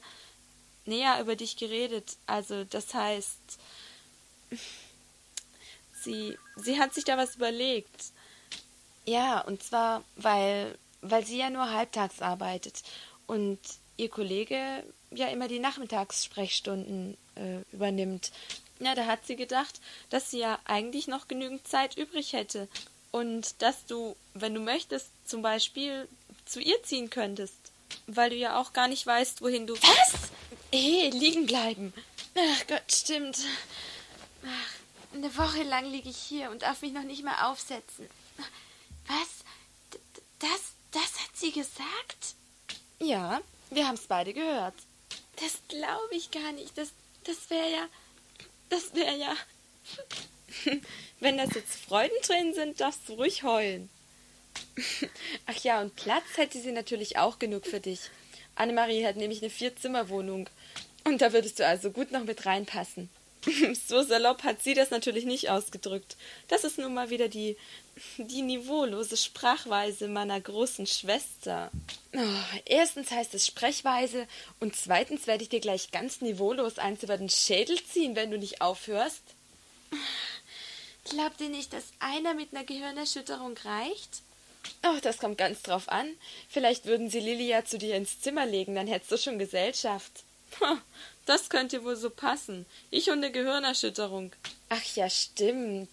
Speaker 2: näher über dich geredet. Also, das heißt. Sie. Sie hat sich da was überlegt. Ja, und zwar, weil. Weil sie ja nur halbtags arbeitet. Und ihr Kollege ja immer die Nachmittagssprechstunden äh, übernimmt. Ja, da hat sie gedacht, dass sie ja eigentlich noch genügend Zeit übrig hätte und dass du, wenn du möchtest, zum Beispiel zu ihr ziehen könntest, weil du ja auch gar nicht weißt, wohin du. Was? Hey, liegen bleiben. Ach Gott, stimmt. Ach, eine Woche lang liege ich hier und darf mich noch nicht mal aufsetzen. Was? D das, das hat sie gesagt? Ja, wir haben es beide gehört. Das glaube ich gar nicht. Das, das wäre ja. Das wäre ja. [laughs] Wenn das jetzt Freudentränen sind, darfst du ruhig heulen. [laughs] Ach ja, und Platz hätte sie natürlich auch genug für dich. Annemarie hat nämlich eine Vierzimmerwohnung. Und da würdest du also gut noch mit reinpassen. [laughs] so salopp hat sie das natürlich nicht ausgedrückt. Das ist nun mal wieder die, die niveaulose Sprachweise meiner großen Schwester. Oh, erstens heißt es Sprechweise und zweitens werde ich dir gleich ganz niveaulos eins über den Schädel ziehen, wenn du nicht aufhörst. Glaubt ihr nicht, dass einer mit einer Gehirnerschütterung reicht? Oh, das kommt ganz drauf an. Vielleicht würden sie Lilia zu dir ins Zimmer legen, dann hättest du schon Gesellschaft. Das könnte wohl so passen. Ich und eine Gehirnerschütterung. Ach ja, stimmt.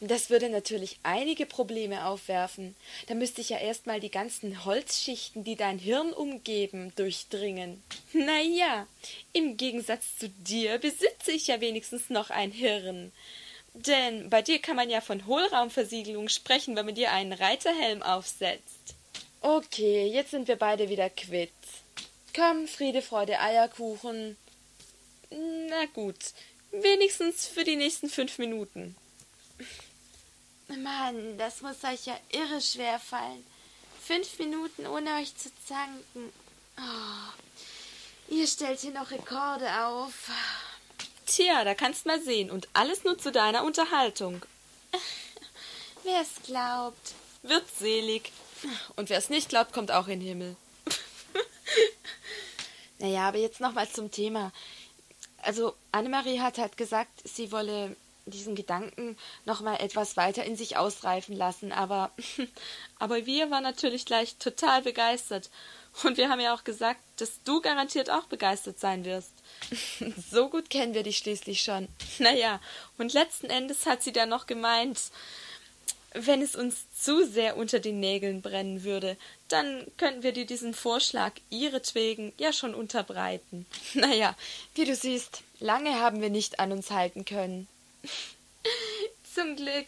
Speaker 2: Das würde natürlich einige Probleme aufwerfen. Da müsste ich ja erstmal die ganzen Holzschichten, die dein Hirn umgeben, durchdringen. Na ja, im Gegensatz zu dir besitze ich ja wenigstens noch ein Hirn. Denn bei dir kann man ja von Hohlraumversiegelung sprechen, wenn man dir einen Reiterhelm aufsetzt. Okay, jetzt sind wir beide wieder quitt. Komm, Friede, Freude, Eierkuchen. Na gut, wenigstens für die nächsten fünf Minuten. Mann, das muss euch ja irre schwer fallen. Fünf Minuten ohne euch zu zanken. Oh, ihr stellt hier noch Rekorde auf. Tja, da kannst mal sehen. Und alles nur zu deiner Unterhaltung. [laughs] Wer es glaubt, wird selig. Und wer es nicht glaubt, kommt auch in den Himmel. [laughs] naja, aber jetzt nochmal zum Thema. Also Annemarie hat halt gesagt, sie wolle diesen Gedanken noch mal etwas weiter in sich ausreifen lassen, aber [laughs] aber wir waren natürlich gleich total begeistert und wir haben ja auch gesagt, dass du garantiert auch begeistert sein wirst. [laughs] so gut kennen wir dich schließlich schon. Naja, und letzten Endes hat sie dann noch gemeint, wenn es uns zu sehr unter den Nägeln brennen würde, dann könnten wir dir diesen Vorschlag ihretwegen ja schon unterbreiten. [laughs] Naja, wie du siehst, lange haben wir nicht an uns halten können. [laughs]
Speaker 11: Zum Glück.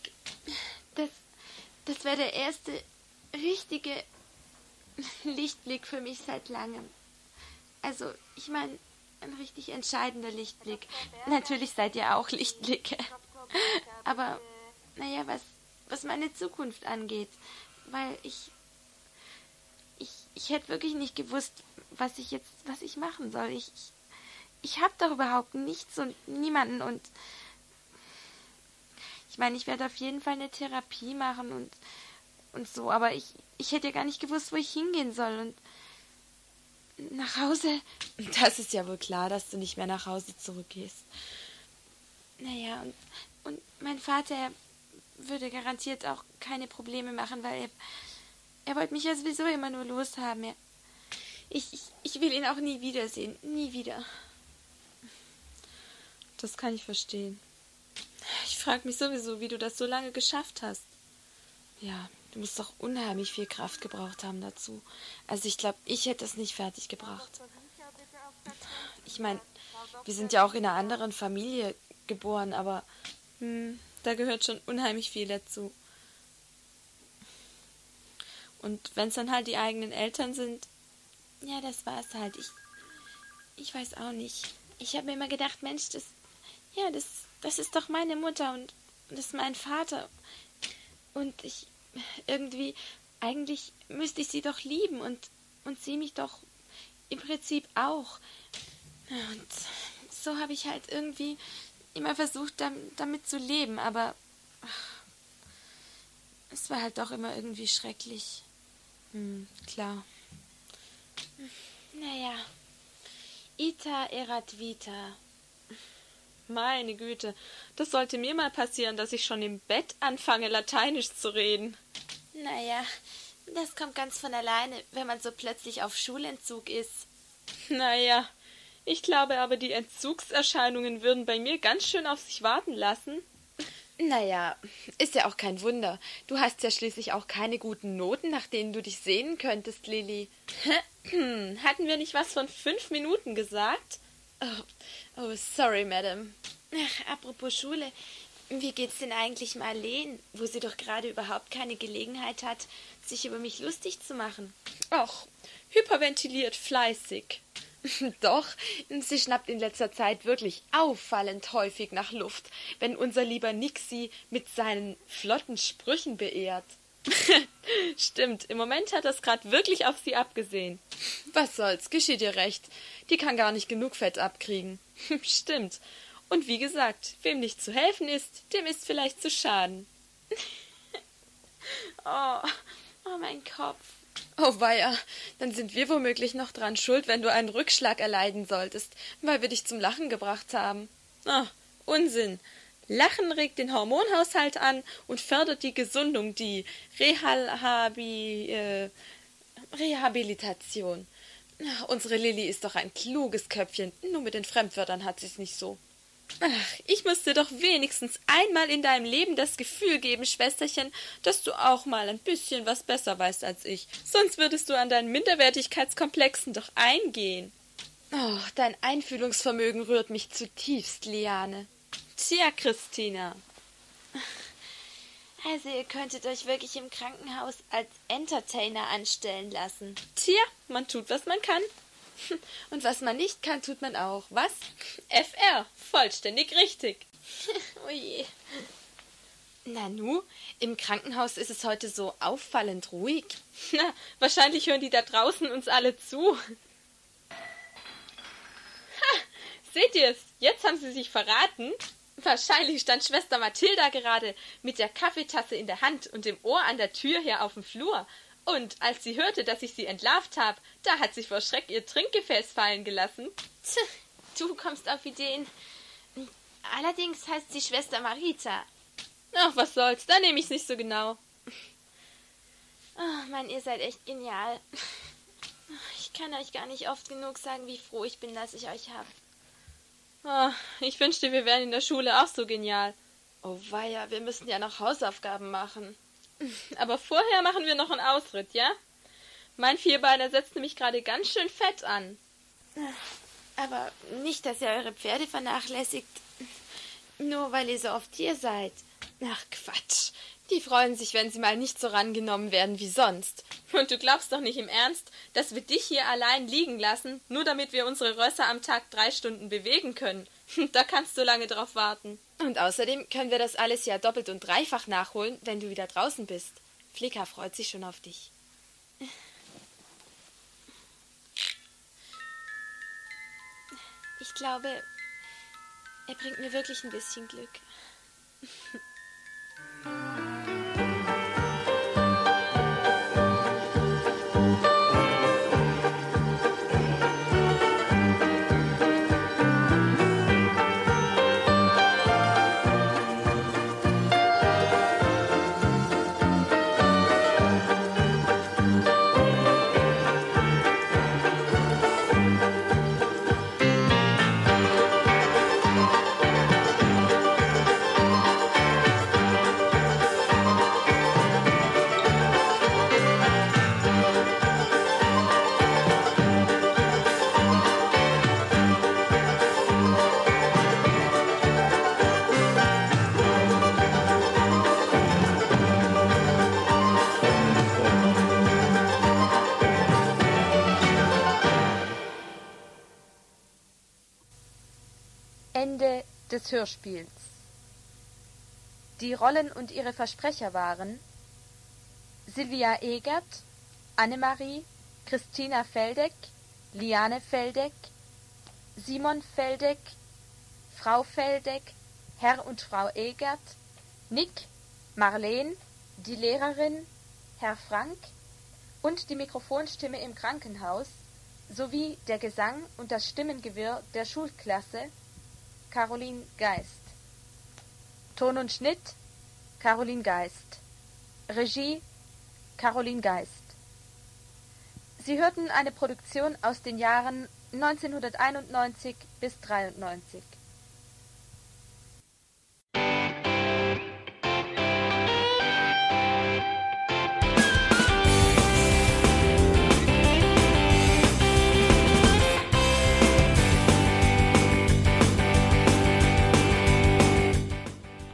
Speaker 11: Das, das wäre der erste richtige Lichtblick für mich seit langem. Also, ich meine, ein richtig entscheidender Lichtblick. Natürlich seid ihr auch Lichtblicke. Aber, naja, was, was meine Zukunft angeht, weil ich, ich, ich hätte wirklich nicht gewusst, was ich jetzt, was ich machen soll. Ich, ich, ich habe doch überhaupt nichts und niemanden und ich meine, ich werde auf jeden Fall eine Therapie machen und und so, aber ich, ich hätte ja gar nicht gewusst, wo ich hingehen soll und nach Hause.
Speaker 2: Das ist ja wohl klar, dass du nicht mehr nach Hause zurückgehst.
Speaker 11: Naja, und, und mein Vater würde garantiert auch keine Probleme machen, weil er, er wollte mich ja sowieso immer nur loshaben. Er, ich, ich, ich will ihn auch nie wiedersehen. Nie wieder.
Speaker 2: Das kann ich verstehen. Ich frage mich sowieso, wie du das so lange geschafft hast. Ja, du musst doch unheimlich viel Kraft gebraucht haben dazu. Also ich glaube, ich hätte es nicht fertig gebracht. Ich meine, wir sind ja auch in einer anderen Familie geboren, aber hm, da gehört schon unheimlich viel dazu. Und wenn es dann halt die eigenen Eltern sind,
Speaker 11: ja, das war es halt. Ich, ich weiß auch nicht. Ich habe mir immer gedacht, Mensch, das, ja, das, das ist doch meine Mutter und das ist mein Vater. Und ich, irgendwie, eigentlich müsste ich sie doch lieben und, und sie mich doch im Prinzip auch. Und so habe ich halt irgendwie immer versucht, damit zu leben, aber ach, es war halt doch immer irgendwie schrecklich.
Speaker 2: Hm, klar.
Speaker 11: Naja, ita erat vita.
Speaker 2: Meine Güte, das sollte mir mal passieren, dass ich schon im Bett anfange, Lateinisch zu reden.
Speaker 11: Naja, das kommt ganz von alleine, wenn man so plötzlich auf Schulentzug ist.
Speaker 2: Naja, ich glaube aber, die Entzugserscheinungen würden bei mir ganz schön auf sich warten lassen. Naja, ist ja auch kein Wunder. Du hast ja schließlich auch keine guten Noten, nach denen du dich sehen könntest, Lilly. [clears throat] Hatten wir nicht was von fünf Minuten gesagt?
Speaker 11: Oh, oh sorry, Madam. Ach, apropos Schule, wie geht's denn eigentlich Marleen, wo sie doch gerade überhaupt keine Gelegenheit hat, sich über mich lustig zu machen?
Speaker 2: Ach, hyperventiliert fleißig. [laughs] Doch, sie schnappt in letzter Zeit wirklich auffallend häufig nach Luft, wenn unser lieber Nixie mit seinen flotten Sprüchen beehrt. [laughs] Stimmt, im Moment hat das grad wirklich auf sie abgesehen. Was soll's, geschieht ihr recht. Die kann gar nicht genug Fett abkriegen. [laughs] Stimmt. Und wie gesagt, wem nicht zu helfen ist, dem ist vielleicht zu schaden. [laughs]
Speaker 11: oh, oh mein Kopf.
Speaker 2: Oh weia, dann sind wir womöglich noch dran schuld, wenn du einen Rückschlag erleiden solltest, weil wir dich zum Lachen gebracht haben. Ah, Unsinn. Lachen regt den Hormonhaushalt an und fördert die Gesundung, die Rehabi, äh, Rehabilitation. Unsere Lilly ist doch ein kluges Köpfchen, nur mit den Fremdwörtern hat sie's nicht so. Ach, ich muss dir doch wenigstens einmal in deinem Leben das Gefühl geben, Schwesterchen, dass du auch mal ein bisschen was besser weißt als ich. Sonst würdest du an deinen Minderwertigkeitskomplexen doch eingehen. Oh, dein Einfühlungsvermögen rührt mich zutiefst, Liane. Tja, Christina. [laughs]
Speaker 11: Also ihr könntet euch wirklich im Krankenhaus als Entertainer anstellen lassen.
Speaker 2: Tja, man tut, was man kann. [laughs] Und was man nicht kann, tut man auch. Was? FR. Vollständig richtig. [laughs]
Speaker 11: Oje.
Speaker 2: Nanu, im Krankenhaus ist es heute so auffallend ruhig. Na, wahrscheinlich hören die da draußen uns alle zu. Ha, seht ihr es? Jetzt haben sie sich verraten. Wahrscheinlich stand Schwester Mathilda gerade mit der Kaffeetasse in der Hand und dem Ohr an der Tür her auf dem Flur und als sie hörte, dass ich sie entlarvt habe, da hat sie vor Schreck ihr Trinkgefäß fallen gelassen. du kommst auf Ideen. Allerdings heißt sie Schwester Marita.
Speaker 12: Ach, was soll's, da nehme ich's nicht so genau.
Speaker 2: Oh, Mann, ihr seid echt genial. Ich kann euch gar nicht oft genug sagen, wie froh ich bin, dass ich euch hab.
Speaker 12: Oh, ich wünschte, wir wären in der Schule auch so genial. Oh weia, wir müssen ja noch Hausaufgaben machen. Aber vorher machen wir noch einen Ausritt, ja? Mein Vierbeiner setzt nämlich gerade ganz schön fett an.
Speaker 2: Aber nicht, dass ihr eure Pferde vernachlässigt. Nur weil ihr so oft hier seid.
Speaker 12: Ach Quatsch. Die freuen sich, wenn sie mal nicht so rangenommen werden wie sonst. Und du glaubst doch nicht im Ernst, dass wir dich hier allein liegen lassen, nur damit wir unsere Rösser am Tag drei Stunden bewegen können. [laughs] Da kannst du lange drauf warten.
Speaker 2: Und außerdem können wir das alles ja doppelt und dreifach nachholen, wenn du wieder draußen bist. Flicker freut sich schon auf dich. Ich glaube, er bringt mir wirklich ein bisschen Glück. [laughs]
Speaker 8: des Hörspiels. Die Rollen und ihre Versprecher waren Silvia Egert, Annemarie, Christina Feldeck, Liane Feldeck, Simon Feldeck, Frau Feldeck, Herr und Frau Egert, Nick, Marleen, die Lehrerin, Herr Frank und die Mikrofonstimme im Krankenhaus sowie der Gesang und das Stimmengewirr der Schulklasse Caroline Geist. Ton und Schnitt Caroline Geist. Regie Caroline Geist. Sie hörten eine Produktion aus den Jahren 1991 bis 93.